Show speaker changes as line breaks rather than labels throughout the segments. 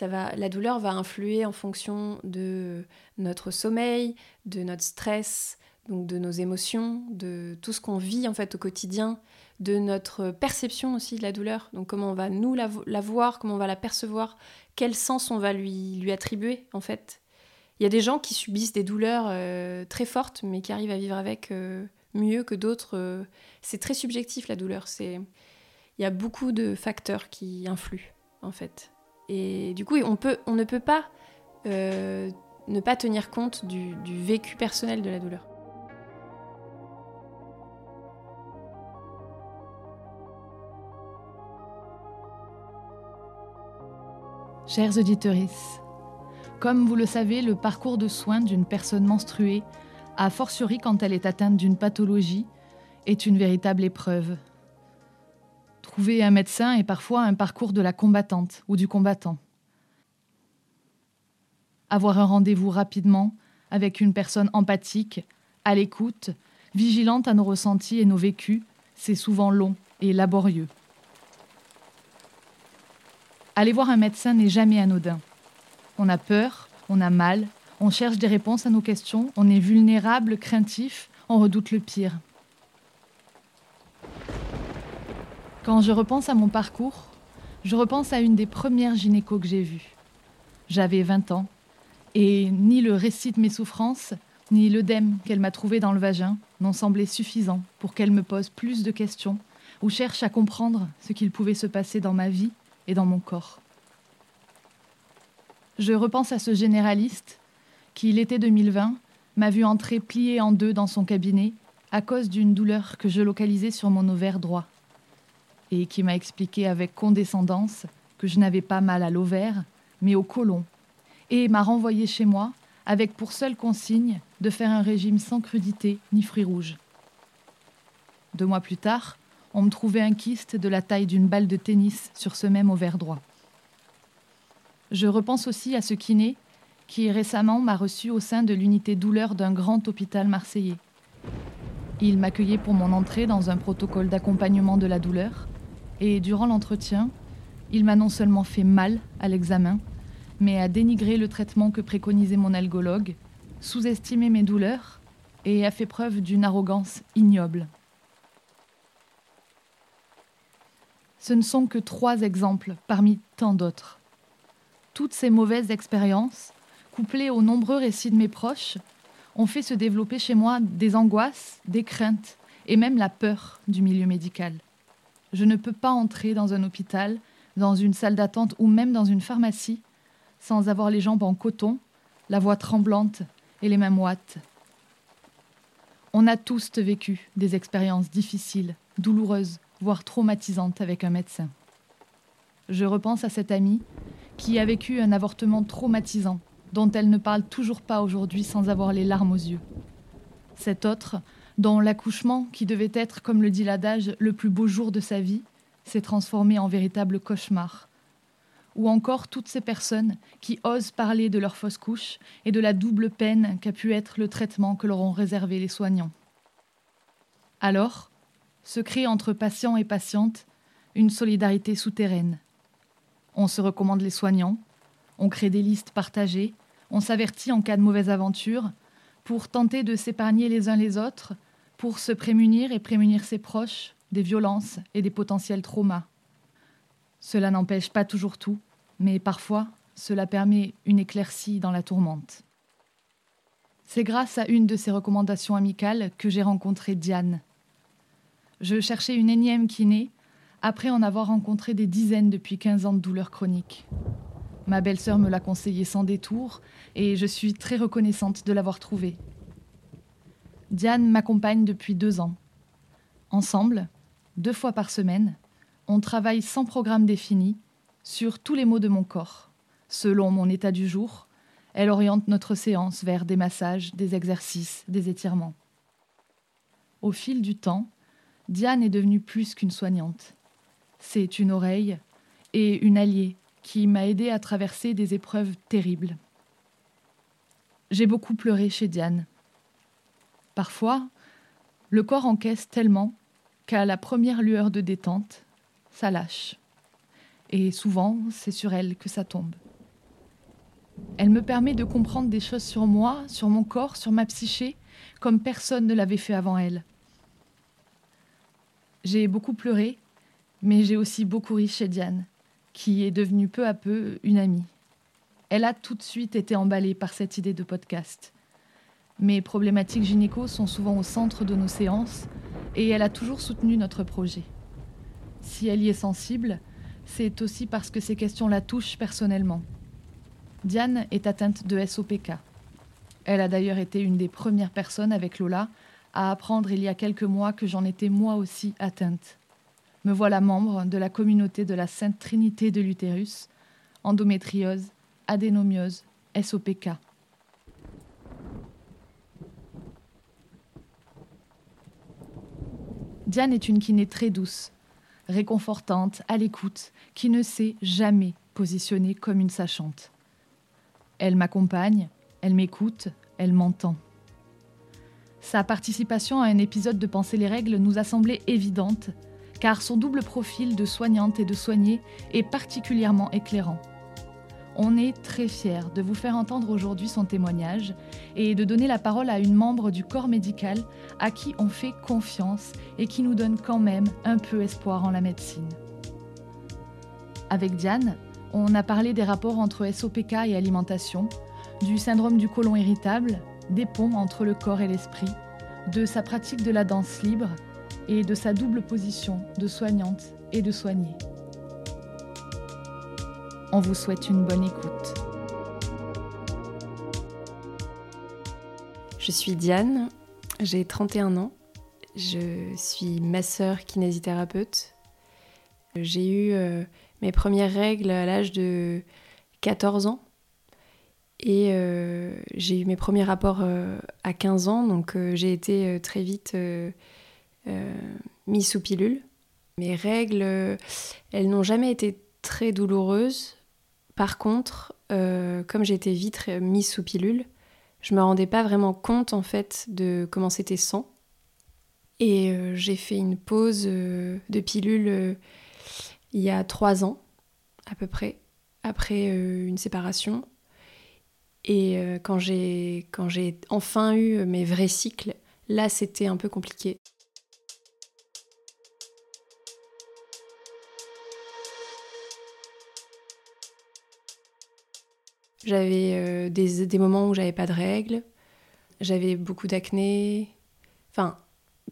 La douleur va influer en fonction de notre sommeil, de notre stress, donc de nos émotions, de tout ce qu'on vit en fait au quotidien, de notre perception aussi de la douleur. Donc comment on va nous la, voir, comment on va la percevoir, quel sens on va lui, lui attribuer en fait. Il y a des gens qui subissent des douleurs euh, très fortes mais qui arrivent à vivre avec euh, mieux que d'autres. Euh. c'est très subjectif la douleur. C'est il y a beaucoup de facteurs qui influent en fait. Et du coup on, ne peut pas ne pas tenir compte du vécu personnel de la douleur.
Chers auditeurs, comme vous le savez, le parcours de soins d'une personne menstruée, a fortiori quand elle est atteinte d'une pathologie, est une véritable épreuve. Trouver un médecin est parfois un parcours de la combattante ou du combattant. Avoir un rendez-vous rapidement avec une personne empathique, à l'écoute, vigilante à nos ressentis et nos vécus, c'est souvent long et laborieux. Aller voir un médecin n'est jamais anodin. On a peur, on a mal, on cherche des réponses à nos questions, on est vulnérable, craintif, on redoute le pire. Quand je repense à mon parcours, je repense à une des premières gynécos que j'ai vues. J'avais 20 ans, et ni le récit de mes souffrances, ni l'œdème qu'elle m'a trouvé dans le vagin n'ont semblé suffisants pour qu'elle me pose plus de questions ou cherche à comprendre ce qu'il pouvait se passer dans ma vie et dans mon corps. Je repense à ce généraliste qui, l'été 2020, m'a vu entrer plié en deux dans son cabinet à cause d'une douleur que je localisais sur mon ovaire droit, et qui m'a expliqué avec condescendance que je n'avais pas mal à l'ovaire, mais au côlon, et m'a renvoyé chez moi avec pour seule consigne de faire un régime sans crudité ni fruits rouges. Deux mois plus tard, on me trouvait un kyste de la taille d'une balle de tennis sur ce même ovaire droit. Je repense aussi à ce kiné qui récemment m'a reçu au sein de l'unité douleur d'un grand hôpital marseillais. Il m'accueillait pour mon entrée dans un protocole d'accompagnement de la douleur et durant l'entretien, il m'a non seulement fait mal à l'examen, mais a dénigré le traitement que préconisait mon algologue, sous-estimé mes douleurs et a fait preuve d'une arrogance ignoble. Ce ne sont que trois exemples parmi tant d'autres. Toutes ces mauvaises expériences, couplées aux nombreux récits de mes proches, ont fait se développer chez moi des angoisses, des craintes et même la peur du milieu médical. Je ne peux pas entrer dans un hôpital, dans une salle d'attente ou même dans une pharmacie sans avoir les jambes en coton, la voix tremblante et les mains moites. On a tous vécu des expériences difficiles, douloureuses, voire traumatisante avec un médecin. Je repense à cette amie qui a vécu un avortement traumatisant dont elle ne parle toujours pas aujourd'hui sans avoir les larmes aux yeux. Cette autre, dont l'accouchement, qui devait être, comme le dit l'adage, le plus beau jour de sa vie, s'est transformé en véritable cauchemar. Ou encore toutes ces personnes qui osent parler de leur fausse couche et de la double peine qu'a pu être le traitement que leur ont réservé les soignants. Alors, se crée entre patients et patientes une solidarité souterraine. On se recommande les soignants, on crée des listes partagées, on s'avertit en cas de mauvaise aventure, pour tenter de s'épargner les uns les autres, pour se prémunir et prémunir ses proches des violences et des potentiels traumas. Cela n'empêche pas toujours tout, mais parfois cela permet une éclaircie dans la tourmente. C'est grâce à une de ces recommandations amicales que j'ai rencontré Diane, je cherchais une énième kiné, après en avoir rencontré des dizaines depuis 15 ans de douleurs chroniques. Ma belle-sœur me l'a conseillé sans détour et je suis très reconnaissante de l'avoir trouvée. Diane m'accompagne depuis deux ans. Ensemble, deux fois par semaine, on travaille sans programme défini sur tous les maux de mon corps. Selon mon état du jour, elle oriente notre séance vers des massages, des exercices, des étirements. Au fil du temps, Diane est devenue plus qu'une soignante. C'est une oreille et une alliée qui m'a aidé à traverser des épreuves terribles. J'ai beaucoup pleuré chez Diane. Parfois, le corps encaisse tellement qu'à la première lueur de détente, ça lâche. Et souvent, c'est sur elle que ça tombe. Elle me permet de comprendre des choses sur moi, sur mon corps, sur ma psyché, comme personne ne l'avait fait avant elle. J'ai beaucoup pleuré, mais j'ai aussi beaucoup ri chez Diane, qui est devenue peu à peu une amie. Elle a tout de suite été emballée par cette idée de podcast. Mes problématiques gynéco sont souvent au centre de nos séances et elle a toujours soutenu notre projet. Si elle y est sensible, c'est aussi parce que ces questions la touchent personnellement. Diane est atteinte de SOPK. Elle a d'ailleurs été une des premières personnes avec Lola à apprendre il y a quelques mois que j'en étais moi aussi atteinte. Me voilà membre de la communauté de la Sainte Trinité de l'utérus, endométriose, adénomiose, SOPK. Diane est une kiné très douce, réconfortante, à l'écoute, qui ne s'est jamais positionnée comme une sachante. Elle m'accompagne, elle m'écoute, elle m'entend. Sa participation à un épisode de Penser les règles nous a semblé évidente, car son double profil de soignante et de soignée est particulièrement éclairant. On est très fiers de vous faire entendre aujourd'hui son témoignage et de donner la parole à une membre du corps médical à qui on fait confiance et qui nous donne quand même un peu espoir en la médecine. Avec Diane, on a parlé des rapports entre SOPK et alimentation, du syndrome du côlon irritable, des ponts entre le corps et l'esprit, de sa pratique de la danse libre et de sa double position de soignante et de soignée. On vous souhaite une bonne écoute.
Je suis Diane, j'ai 31 ans, je suis masseur kinésithérapeute. J'ai eu euh, mes premières règles à l'âge de 14 ans et euh, j'ai eu mes premiers rapports euh, à 15 ans, donc j'ai été très vite mise sous pilule. Mes règles, elles n'ont jamais été très douloureuses. Par contre, euh, comme j'étais vite mise sous pilule, je me rendais pas vraiment compte en fait de comment c'était sans. Et euh, j'ai fait une pause euh, de pilule il y a trois ans à peu près, après une séparation. Et quand j'ai enfin eu mes vrais cycles, là c'était un peu compliqué. J'avais euh, des, moments où j'avais pas de règles, j'avais beaucoup d'acné, enfin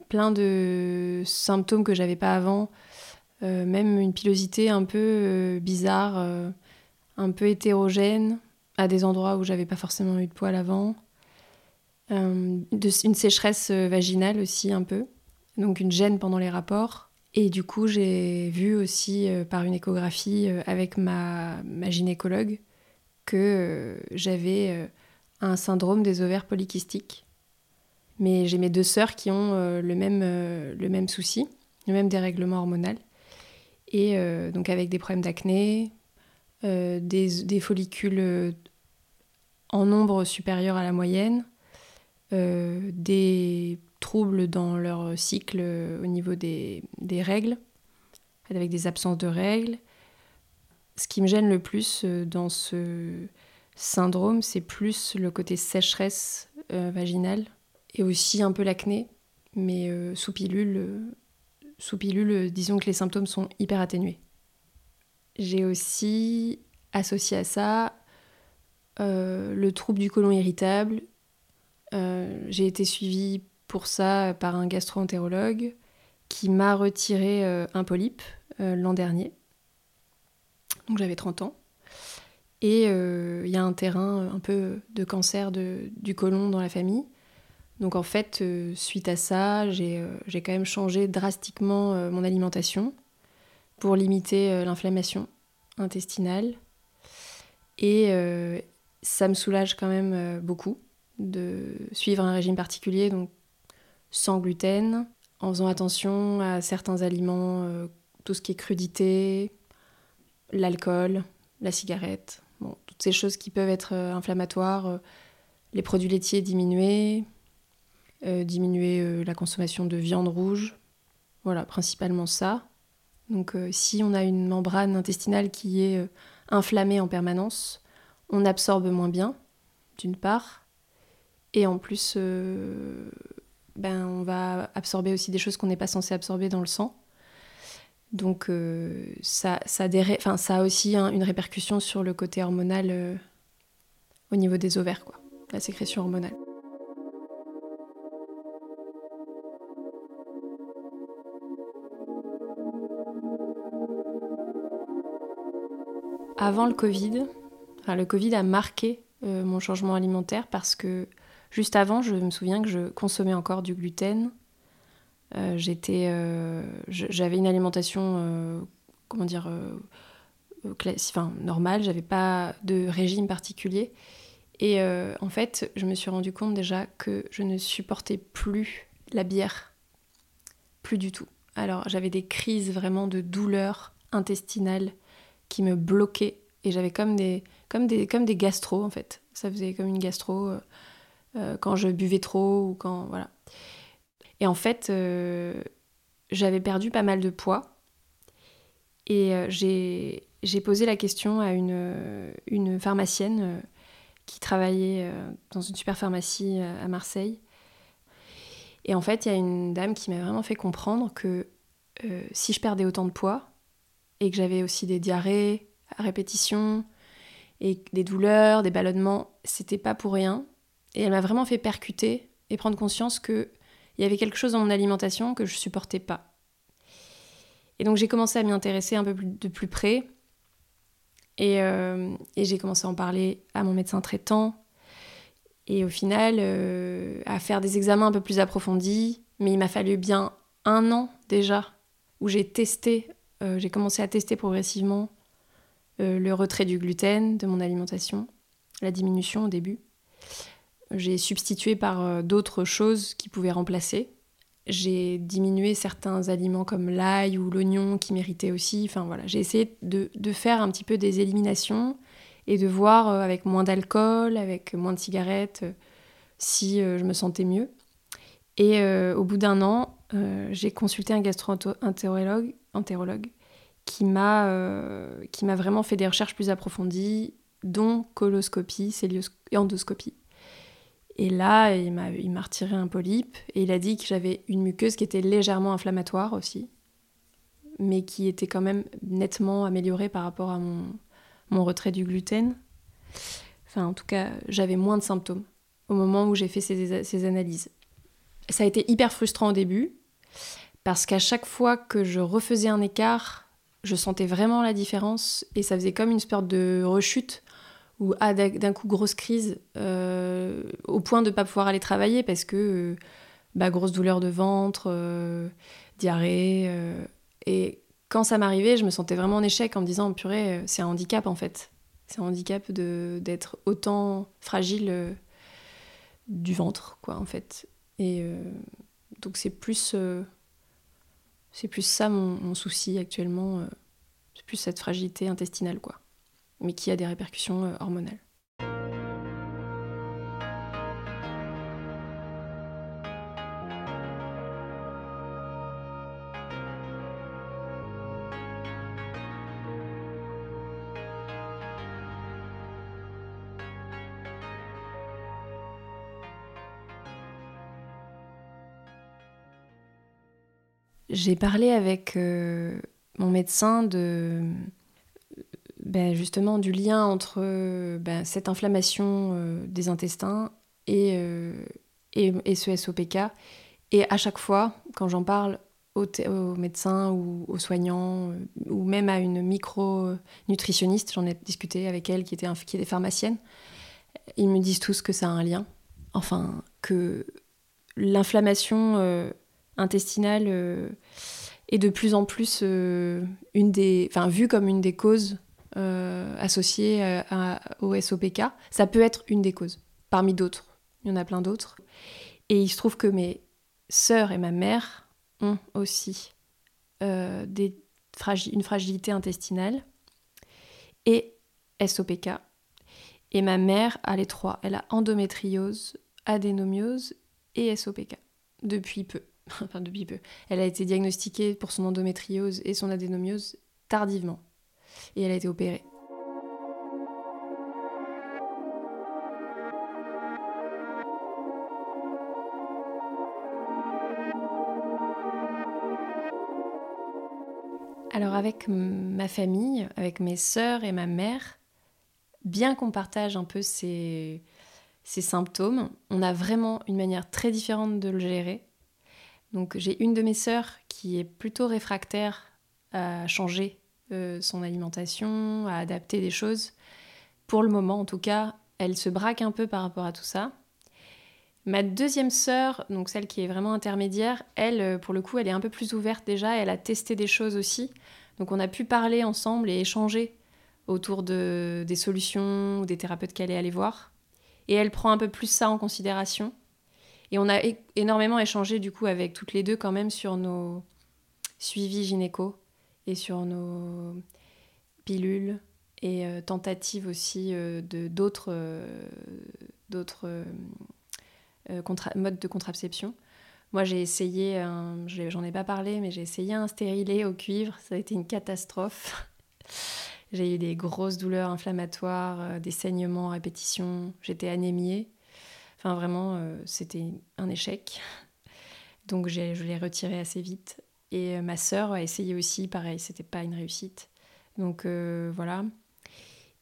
plein de symptômes que j'avais pas avant, euh, même une pilosité un peu euh, bizarre, un peu hétérogène, à des endroits où j'avais pas forcément eu de poils avant, une sécheresse vaginale aussi un peu, donc une gêne pendant les rapports. Et du coup, j'ai vu aussi par une échographie avec ma, ma gynécologue que euh, j'avais euh, un syndrome des ovaires polykystiques. Mais j'ai mes deux sœurs qui ont euh, le, même, le même souci, le même dérèglement hormonal. Et donc avec des problèmes d'acné, des, des, follicules en nombre supérieur à la moyenne, des troubles dans leur cycle au niveau des, des règles, avec des absences de règles, ce qui me gêne le plus euh, dans ce syndrome, c'est plus le côté sécheresse euh, vaginale et aussi un peu l'acné, mais euh, sous pilule, sous pilule, disons que les symptômes sont hyper atténués. J'ai aussi associé à ça le trouble du côlon irritable. J'ai été suivie pour ça par un gastro-entérologue qui m'a retiré un polype l'an dernier donc j'avais 30 ans. Et euh, il y a un terrain un peu de cancer du côlon dans la famille. Donc en fait, euh, suite à ça, j'ai euh, quand même changé drastiquement mon alimentation pour limiter l'inflammation intestinale. Et ça me soulage quand même beaucoup de suivre un régime particulier, donc sans gluten, en faisant attention à certains aliments, tout ce qui est crudité, l'alcool, la cigarette, bon, toutes ces choses qui peuvent être euh, inflammatoires, euh, les produits laitiers diminuer, euh, diminuer la consommation de viande rouge, voilà, principalement ça. Donc si on a une membrane intestinale qui est inflammée en permanence, on absorbe moins bien, d'une part, et en plus, ben, on va absorber aussi des choses qu'on n'est pas censé absorber dans le sang. Donc ça, ça, ça, a aussi une répercussion sur le côté hormonal au niveau des ovaires, quoi, la sécrétion hormonale. Avant le Covid, le Covid a marqué euh, mon changement alimentaire parce que juste avant, je me souviens que je consommais encore du gluten. Euh, j'étais, euh, j'avais une alimentation, comment dire, enfin, normale. J'avais pas de régime particulier. Et en fait, je me suis rendu compte déjà que je ne supportais plus la bière, plus du tout. Alors, j'avais des crises vraiment de douleur intestinale qui me bloquaient et j'avais comme des, comme des, comme des gastro en fait. Ça faisait comme une gastro euh, euh, quand je buvais trop ou quand. Voilà. Et en fait, euh, j'avais perdu pas mal de poids. Et j'ai posé la question à une, une pharmacienne qui travaillait dans une super pharmacie à Marseille. Et en fait, il y a une dame qui m'a vraiment fait comprendre que si je perdais autant de poids et que j'avais aussi des diarrhées à répétition, et des douleurs, des ballonnements, c'était pas pour rien. Et elle m'a vraiment fait percuter et prendre conscience qu'il y avait quelque chose dans mon alimentation que je supportais pas. Et donc j'ai commencé à m'y intéresser un peu de plus près. Et, euh, et j'ai commencé à en parler à mon médecin traitant. Et au final, euh, à faire des examens un peu plus approfondis. Mais il m'a fallu bien un an déjà où j'ai testé, euh, j'ai commencé à tester progressivement le retrait du gluten de mon alimentation, la diminution au début. J'ai substitué par euh, d'autres choses qui pouvaient remplacer. J'ai diminué certains aliments comme l'ail ou l'oignon qui méritaient aussi. Enfin voilà, j'ai essayé de, faire un petit peu des éliminations et de voir euh, avec moins d'alcool, avec moins de cigarettes, si je me sentais mieux. Et au bout d'un an, j'ai consulté un gastro-entérologue qui m'a euh, vraiment fait des recherches plus approfondies, dont coloscopie, et endoscopie. Et là, il m'a, retiré un polype et il a dit que j'avais une muqueuse qui était légèrement inflammatoire aussi, mais qui était quand même nettement améliorée par rapport à mon, mon retrait du gluten. Enfin, en tout cas, j'avais moins de symptômes au moment où j'ai fait ces, ces analyses. Ça a été hyper frustrant au début, parce qu'à chaque fois que je refaisais un écart, je sentais vraiment la différence et ça faisait comme une sorte de rechute ou ah, d'un coup grosse crise euh, au point de ne pas pouvoir aller travailler parce que euh, bah, grosse douleur de ventre, euh, diarrhée. et quand ça m'arrivait, je me sentais vraiment en échec en me disant purée, c'est un handicap en fait. C'est un handicap d'être autant fragile du ventre, quoi, en fait. Et donc c'est plus plus ça mon, souci actuellement. C'est plus cette fragilité intestinale, quoi. Mais qui a des répercussions euh, hormonales. J'ai parlé avec euh, mon médecin de ben, justement du lien entre ben, cette inflammation euh, des intestins et, euh, et, ce SOPK. Et à chaque fois, quand j'en parle aux, médecins ou aux soignants, ou même à une micro-nutritionniste, j'en ai discuté avec elle qui était, qui pharmacienne, ils me disent tous que ça a un lien. Enfin, que l'inflammation intestinale euh, est de plus en plus euh, une vue comme une des causes euh, associées au SOPK. Ça peut être une des causes, parmi d'autres. Il y en a plein d'autres. Et il se trouve que mes sœurs et ma mère ont aussi des une fragilité intestinale et SOPK. Et ma mère a les trois. Elle a endométriose, adénomiose et SOPK depuis peu. enfin depuis peu, elle a été diagnostiquée pour son endométriose et son adénomiose tardivement et elle a été opérée. Alors avec ma famille, avec mes sœurs et ma mère, bien qu'on partage un peu ces, ces, symptômes, on a vraiment une manière très différente de le gérer. Donc j'ai une de mes sœurs qui est plutôt réfractaire à changer euh, son alimentation, à adapter des choses. Pour le moment, en tout cas, elle se braque un peu par rapport à tout ça. Ma deuxième sœur, donc celle qui est vraiment intermédiaire, elle, euh, pour le coup, elle est un peu plus ouverte déjà, elle a testé des choses aussi. Donc on a pu parler ensemble et échanger autour de, des solutions ou des thérapeutes qu'elle est allée voir. Et elle prend un peu plus ça en considération. Et on a énormément échangé du coup avec toutes les deux quand même sur nos suivis gynéco et sur nos pilules et euh, tentatives aussi euh, de d'autres euh, d'autres modes de contraception. Moi, j'ai essayé, j'en ai pas parlé, mais j'ai essayé un stérilet au cuivre. Ça a été une catastrophe. j'ai eu des grosses douleurs inflammatoires, des saignements à répétition. J'étais anémiée. Enfin, vraiment, c'était un échec. Donc, je l'ai retiré assez vite. Et euh, ma sœur a essayé aussi, pareil, c'était pas une réussite. Donc euh, voilà.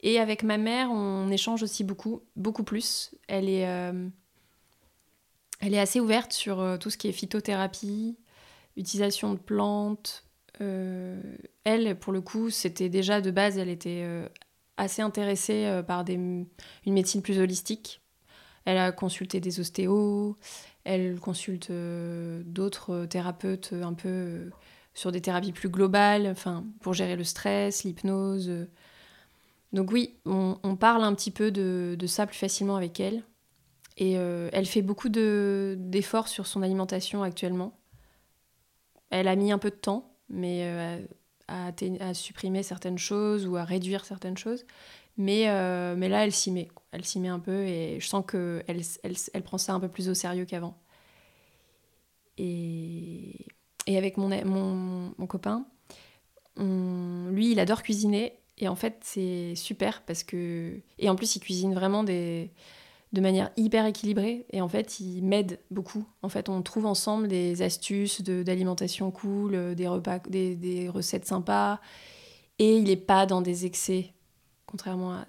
Et avec ma mère, on échange aussi beaucoup, beaucoup plus. Elle est, euh, assez ouverte sur tout ce qui est phytothérapie, utilisation de plantes. elle, pour le coup, c'était déjà de base, elle était assez intéressée par des, une médecine plus holistique. Elle a consulté des ostéos, elle consulte euh, d'autres thérapeutes euh, un peu euh, sur des thérapies plus globales, enfin, pour gérer le stress, l'hypnose. Donc oui, on, parle un petit peu de, ça plus facilement avec elle. Et elle fait beaucoup d'efforts sur son alimentation actuellement. Elle a mis un peu de temps, mais à, supprimer certaines choses ou à réduire certaines choses. Mais là, elle s'y met elle s'y met un peu et je sens qu'elle elle, elle, prend ça un peu plus au sérieux qu'avant. Et, et, avec mon, mon, mon copain, lui, il adore cuisiner et en fait, c'est super parce que. Et en plus, il cuisine vraiment des, de manière hyper équilibrée et en fait, il m'aide beaucoup. En fait, on trouve ensemble des astuces d'alimentation cool, des repas, des, des recettes sympas et il n'est pas dans des excès, contrairement à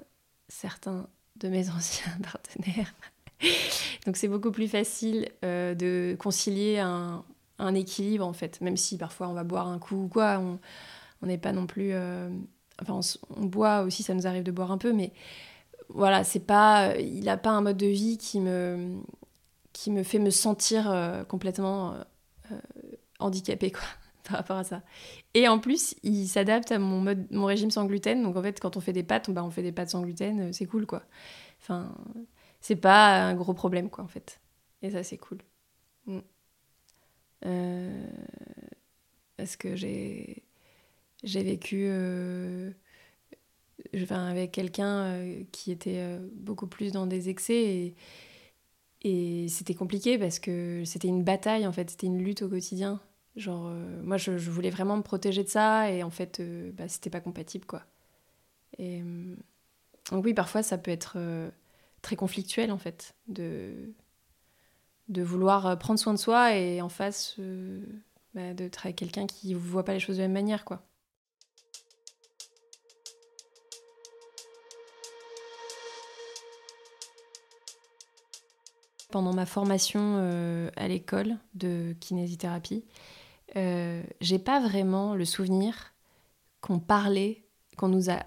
certains de mes anciens partenaires. Donc c'est beaucoup plus facile euh, de concilier un, équilibre en fait, même si parfois on va boire un coup ou quoi, on n'est pas non plus... Euh, enfin on, boit aussi, ça nous arrive de boire un peu, mais voilà, c'est pas... Il n'a pas un mode de vie qui me, qui me fait me sentir euh, complètement handicapée quoi par rapport à ça. Et en plus, il s'adapte à mon, mode, mon régime sans gluten. Donc en fait, quand on fait des pâtes, on, bah, fait des pâtes sans gluten, euh, c'est cool quoi. Enfin, c'est pas un gros problème quoi en fait. Et ça, c'est cool. Mm. Euh, parce que j'ai vécu euh, avec quelqu'un qui était beaucoup plus dans des excès et, et c'était compliqué parce que c'était une bataille en fait, c'était une lutte au quotidien. Genre, euh, moi, je, voulais vraiment me protéger de ça, et en fait, euh, bah, c'était pas compatible, quoi. Et euh, donc, oui, parfois, ça peut être très conflictuel, en fait, de, de vouloir prendre soin de soi et en face bah, de quelqu'un qui voit pas les choses de la même manière, quoi. Pendant ma formation à l'école de kinésithérapie, euh, j'ai pas vraiment le souvenir qu'on parlait, qu'on nous a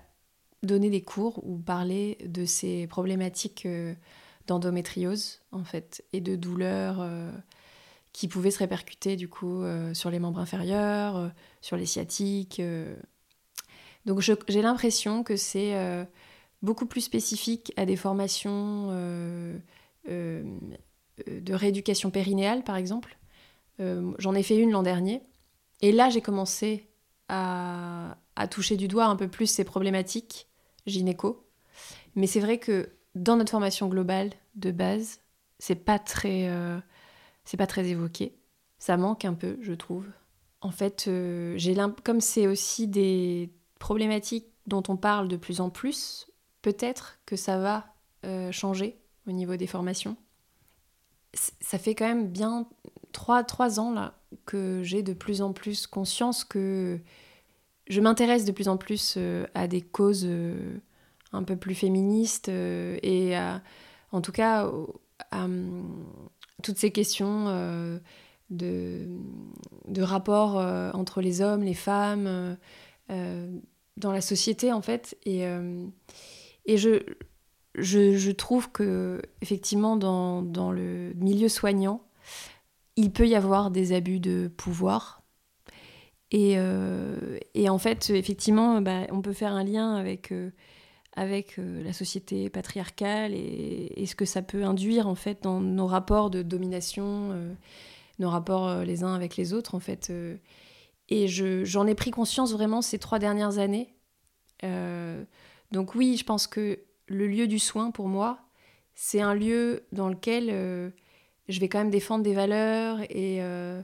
donné des cours ou parlé de ces problématiques euh, d'endométriose en fait et de douleurs euh, qui pouvaient se répercuter du coup sur les membres inférieurs, sur les sciatiques. Donc j'ai l'impression que c'est beaucoup plus spécifique à des formations de rééducation périnéale par exemple euh, j'en ai fait une l'an dernier. Et là, j'ai commencé à, toucher du doigt un peu plus ces problématiques gynéco. Mais c'est vrai que dans notre formation globale de base, c'est pas très, euh, c'est pas très évoqué. Ça manque un peu, je trouve. En fait, euh, j'ai comme c'est aussi des problématiques dont on parle de plus en plus, peut-être que ça va changer au niveau des formations. Ça fait quand même bien trois, trois ans là que j'ai de plus en plus conscience que je m'intéresse de plus en plus à des causes un peu plus féministes et en tout cas à, hum, toutes ces questions de, de rapport entre les hommes, les femmes, dans la société en fait. Et, et je, je, trouve que effectivement dans, dans, le milieu soignant, il peut y avoir des abus de pouvoir. Et, euh, en fait, effectivement, bah, on peut faire un lien avec, euh, avec euh, la société patriarcale et, ce que ça peut induire en fait dans nos rapports de domination, nos rapports les uns avec les autres en fait. et j'en ai pris conscience vraiment ces trois dernières années. donc oui, je pense que le lieu du soin, pour moi, c'est un lieu dans lequel je vais quand même défendre des valeurs et, euh,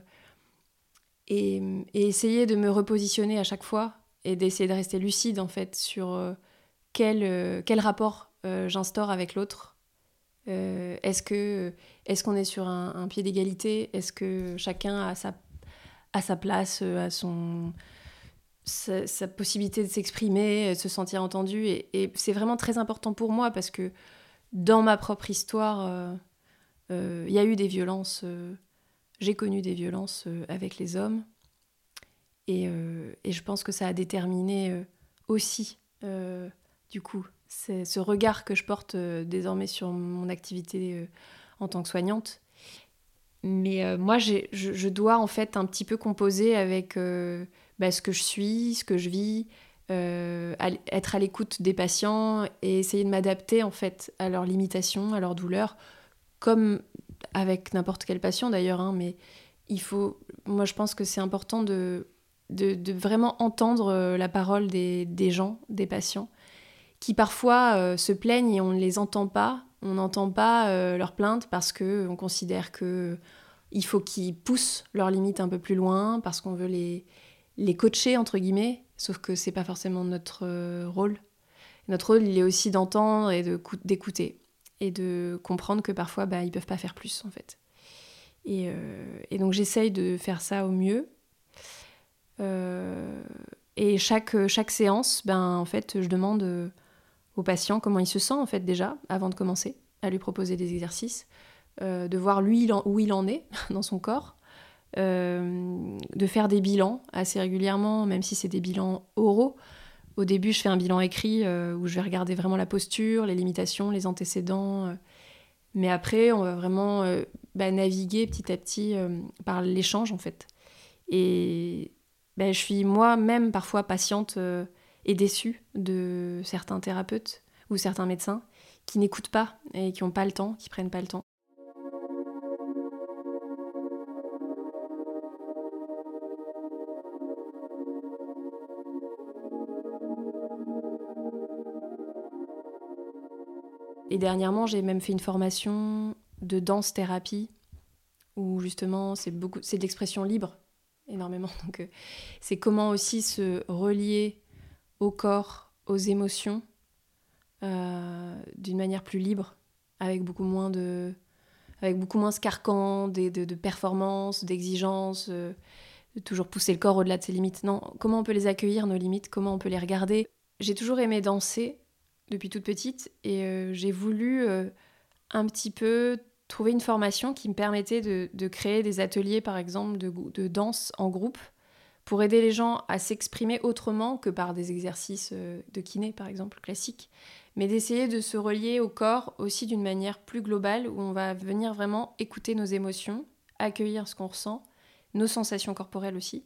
et, essayer de me repositionner à chaque fois et d'essayer de rester lucide en fait sur euh, quel, quel rapport j'instaure avec l'autre. est-ce est-ce qu'on est sur un, pied d'égalité? Est-ce que chacun a sa, a sa place, son sa, possibilité de s'exprimer, se sentir entendu? Et, c'est vraiment très important pour moi parce que dans ma propre histoire, euh, euh, il y a eu des violences. Euh, j'ai connu des violences avec les hommes. Et, et, je pense que ça a déterminé aussi, du coup, ce regard que je porte désormais sur mon activité en tant que soignante. Mais moi, je, je, dois en fait un petit peu composer avec bah, ce que je suis, ce que je vis, euh, être à l'écoute des patients et essayer de m'adapter en fait à leurs limitations, à leurs douleurs, comme avec n'importe quel patient d'ailleurs. Hein, mais il faut, moi je pense que c'est important de, vraiment entendre euh, la parole des, gens, des patients, qui parfois euh, se plaignent et on ne les entend pas. On n'entend pas leurs plaintes parce que on considère que il faut qu'ils poussent leurs limites un peu plus loin, parce qu'on veut les, les coacher, entre guillemets, sauf que c'est pas forcément notre euh, rôle. Notre rôle, il est aussi d'entendre et d'écouter et de comprendre que parfois, bah, ils peuvent pas faire plus, en fait. Et, euh, donc, j'essaye de faire ça au mieux. Euh, et chaque, séance, ben, en fait, je demande au patient comment il se sent, en fait, déjà, avant de commencer à lui proposer des exercices, de voir lui où il en est dans son corps, euh, de faire des bilans assez régulièrement, même si c'est des bilans oraux. Au début, je fais un bilan écrit euh, où je vais regarder vraiment la posture, les limitations, les antécédents. Euh. mais après, on va vraiment bah, naviguer petit à petit par l'échange, en fait. Et bah, je suis moi-même parfois patiente et déçue de certains thérapeutes ou certains médecins qui n'écoutent pas et qui n'ont pas le temps, qui prennent pas le temps. Et dernièrement, j'ai même fait une formation de danse-thérapie, où justement, c'est beaucoup, c'est de l'expression libre, énormément. Donc, euh, c'est comment aussi se relier au corps, aux émotions, euh, d'une manière plus libre, avec beaucoup moins de, avec beaucoup moins ce carcan de, de, performance, d'exigence, euh, de toujours pousser le corps au-delà de ses limites. Non, comment on peut les accueillir, nos limites, comment on peut les regarder? J'ai toujours aimé danser, depuis toute petite et euh, j'ai voulu euh, un petit peu trouver une formation qui me permettait de, créer des ateliers par exemple de, danse en groupe pour aider les gens à s'exprimer autrement que par des exercices euh, de kiné par exemple classiques, mais d'essayer de se relier au corps aussi d'une manière plus globale où on va venir vraiment écouter nos émotions, accueillir ce qu'on ressent, nos sensations corporelles aussi,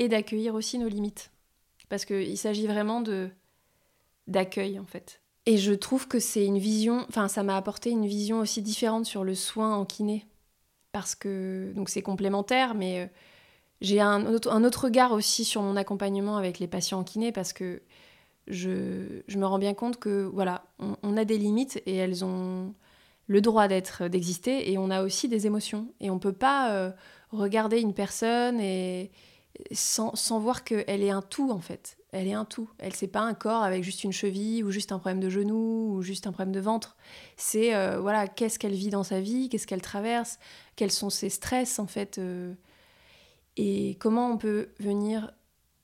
et d'accueillir aussi nos limites. Parce qu'il s'agit vraiment de d'accueil en fait. Et je trouve que c'est une vision, enfin ça m'a apporté une vision aussi différente sur le soin en kiné. Parce que, donc c'est complémentaire, mais euh, j'ai un autre, regard aussi sur mon accompagnement avec les patients en kiné parce que je, je me rends bien compte que voilà, on, a des limites et elles ont le droit d'être, d'exister et on a aussi des émotions. Et on peut pas euh, regarder une personne et sans, sans voir qu'elle est un tout en fait elle est un tout. Elle c'est pas un corps avec juste une cheville ou juste un problème de genou ou juste un problème de ventre. C'est euh, voilà qu'est-ce qu'elle vit dans sa vie, qu'est-ce qu'elle traverse, quels sont ses stress en fait, euh, et comment on peut venir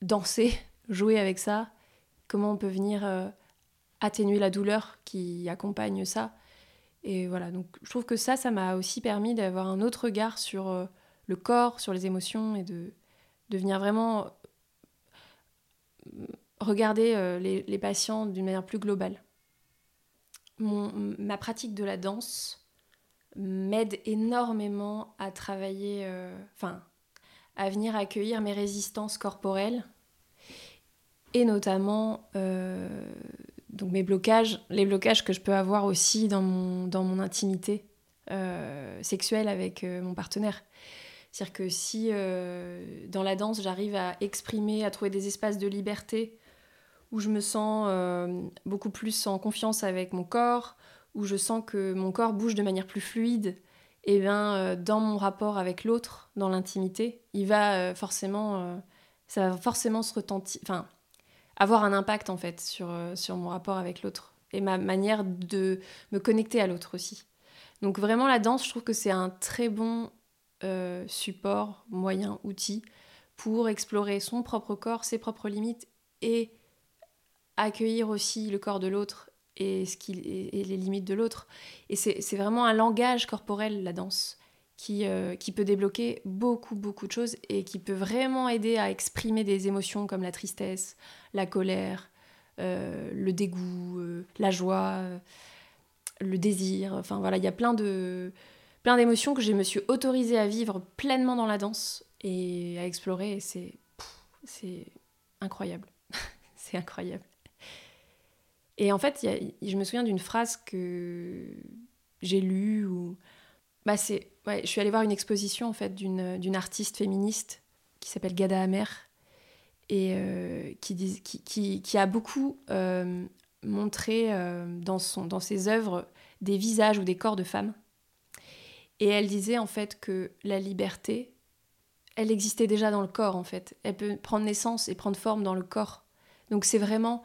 danser jouer avec ça, comment on peut venir euh, atténuer la douleur qui accompagne ça. Et voilà, donc je trouve que ça, ça m'a aussi permis d'avoir un autre regard sur le corps, sur les émotions et de, de venir vraiment regarder euh, les, patients d'une manière plus globale. ma pratique de la danse m'aide énormément à travailler, euh, enfin, à venir accueillir mes résistances corporelles et notamment euh, mes blocages, les blocages que je peux avoir aussi dans mon intimité sexuelle avec mon partenaire. C'est-à-dire que si dans la danse j'arrive à exprimer, à trouver des espaces de liberté où je me sens euh, beaucoup plus en confiance avec mon corps, où je sens que mon corps bouge de manière plus fluide, et bien euh, dans mon rapport avec l'autre, dans l'intimité, il va euh, forcément, ça va forcément se retentir, enfin, avoir un impact en fait sur, sur mon rapport avec l'autre et ma manière de me connecter à l'autre aussi. Donc vraiment la danse, je trouve que c'est un très bon support, moyen, outil pour explorer son propre corps, ses propres limites et accueillir aussi le corps de l'autre et, et les limites de l'autre. Et c'est vraiment un langage corporel, la danse, qui, euh, qui peut débloquer beaucoup, beaucoup de choses et qui peut vraiment aider à exprimer des émotions comme la tristesse, la colère, euh, le dégoût, euh, la joie, le désir. Enfin voilà, il y a plein de plein d'émotions que je me suis autorisée à vivre pleinement dans la danse et à explorer. C'est c'est incroyable. c'est incroyable. Et en fait, je me souviens d'une phrase que j'ai lue ou bah c'est ouais, je suis allée voir une exposition en fait d'une artiste féministe qui s'appelle Gada Amer et euh, qui, qui, qui, a beaucoup euh, montré euh, dans, son, dans ses œuvres des visages ou des corps de femmes. Et elle disait en fait que la liberté, elle existait déjà dans le corps en fait. Elle peut prendre naissance et prendre forme dans le corps. Donc c'est vraiment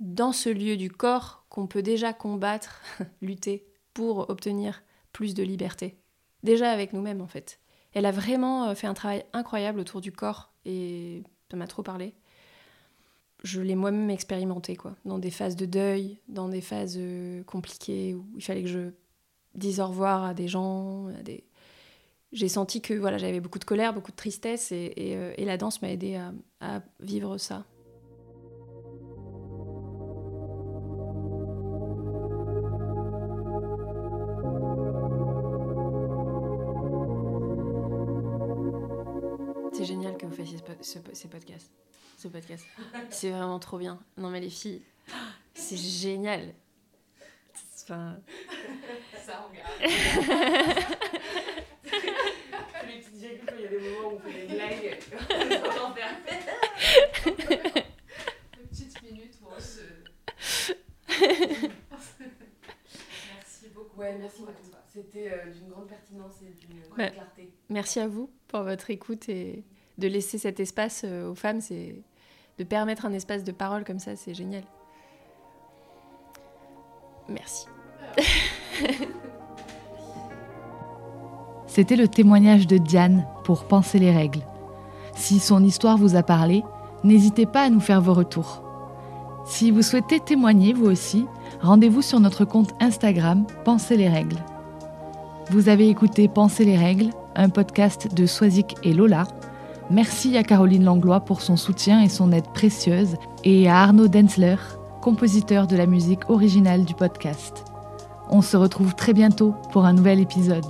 dans ce lieu du corps qu'on peut déjà combattre, lutter pour obtenir plus de liberté. Déjà avec nous-mêmes en fait. Elle a vraiment euh, fait un travail incroyable autour du corps et ça m'a trop parlé. Je l'ai moi-même expérimenté quoi, dans des phases de deuil, dans des phases euh, compliquées où il fallait que je dise au revoir à des gens, des... J'ai senti que voilà, j'avais beaucoup de colère, beaucoup de tristesse et, euh, la danse m'a aidé à vivre ça. ces podcasts. Ce podcast. C'est vraiment trop bien. Non, mais les filles, c'est génial. Enfin... Ça, on regarde. les petites virgules, il y a des moments où on fait des blagues. Une petite minute où on se. merci beaucoup. Ouais, merci beaucoup. C'était euh, d'une grande pertinence et d'une grande clarté. Merci à vous pour votre écoute et de laisser cet espace euh, aux femmes, c'est de permettre un espace de parole comme ça, c'est génial. Merci.
C'était le témoignage de Diane pour Penser les règles. Si son histoire vous a parlé, n'hésitez pas à nous faire vos retours. Si vous souhaitez témoigner vous aussi, rendez-vous sur notre compte Instagram Pensez les règles. Vous avez écouté Penser les règles, un podcast de Soisic et Lola Merci à Caroline Langlois pour son soutien et son aide précieuse et à Arnaud Denzler, compositeur de la musique originale du podcast. On se retrouve très bientôt pour un nouvel épisode.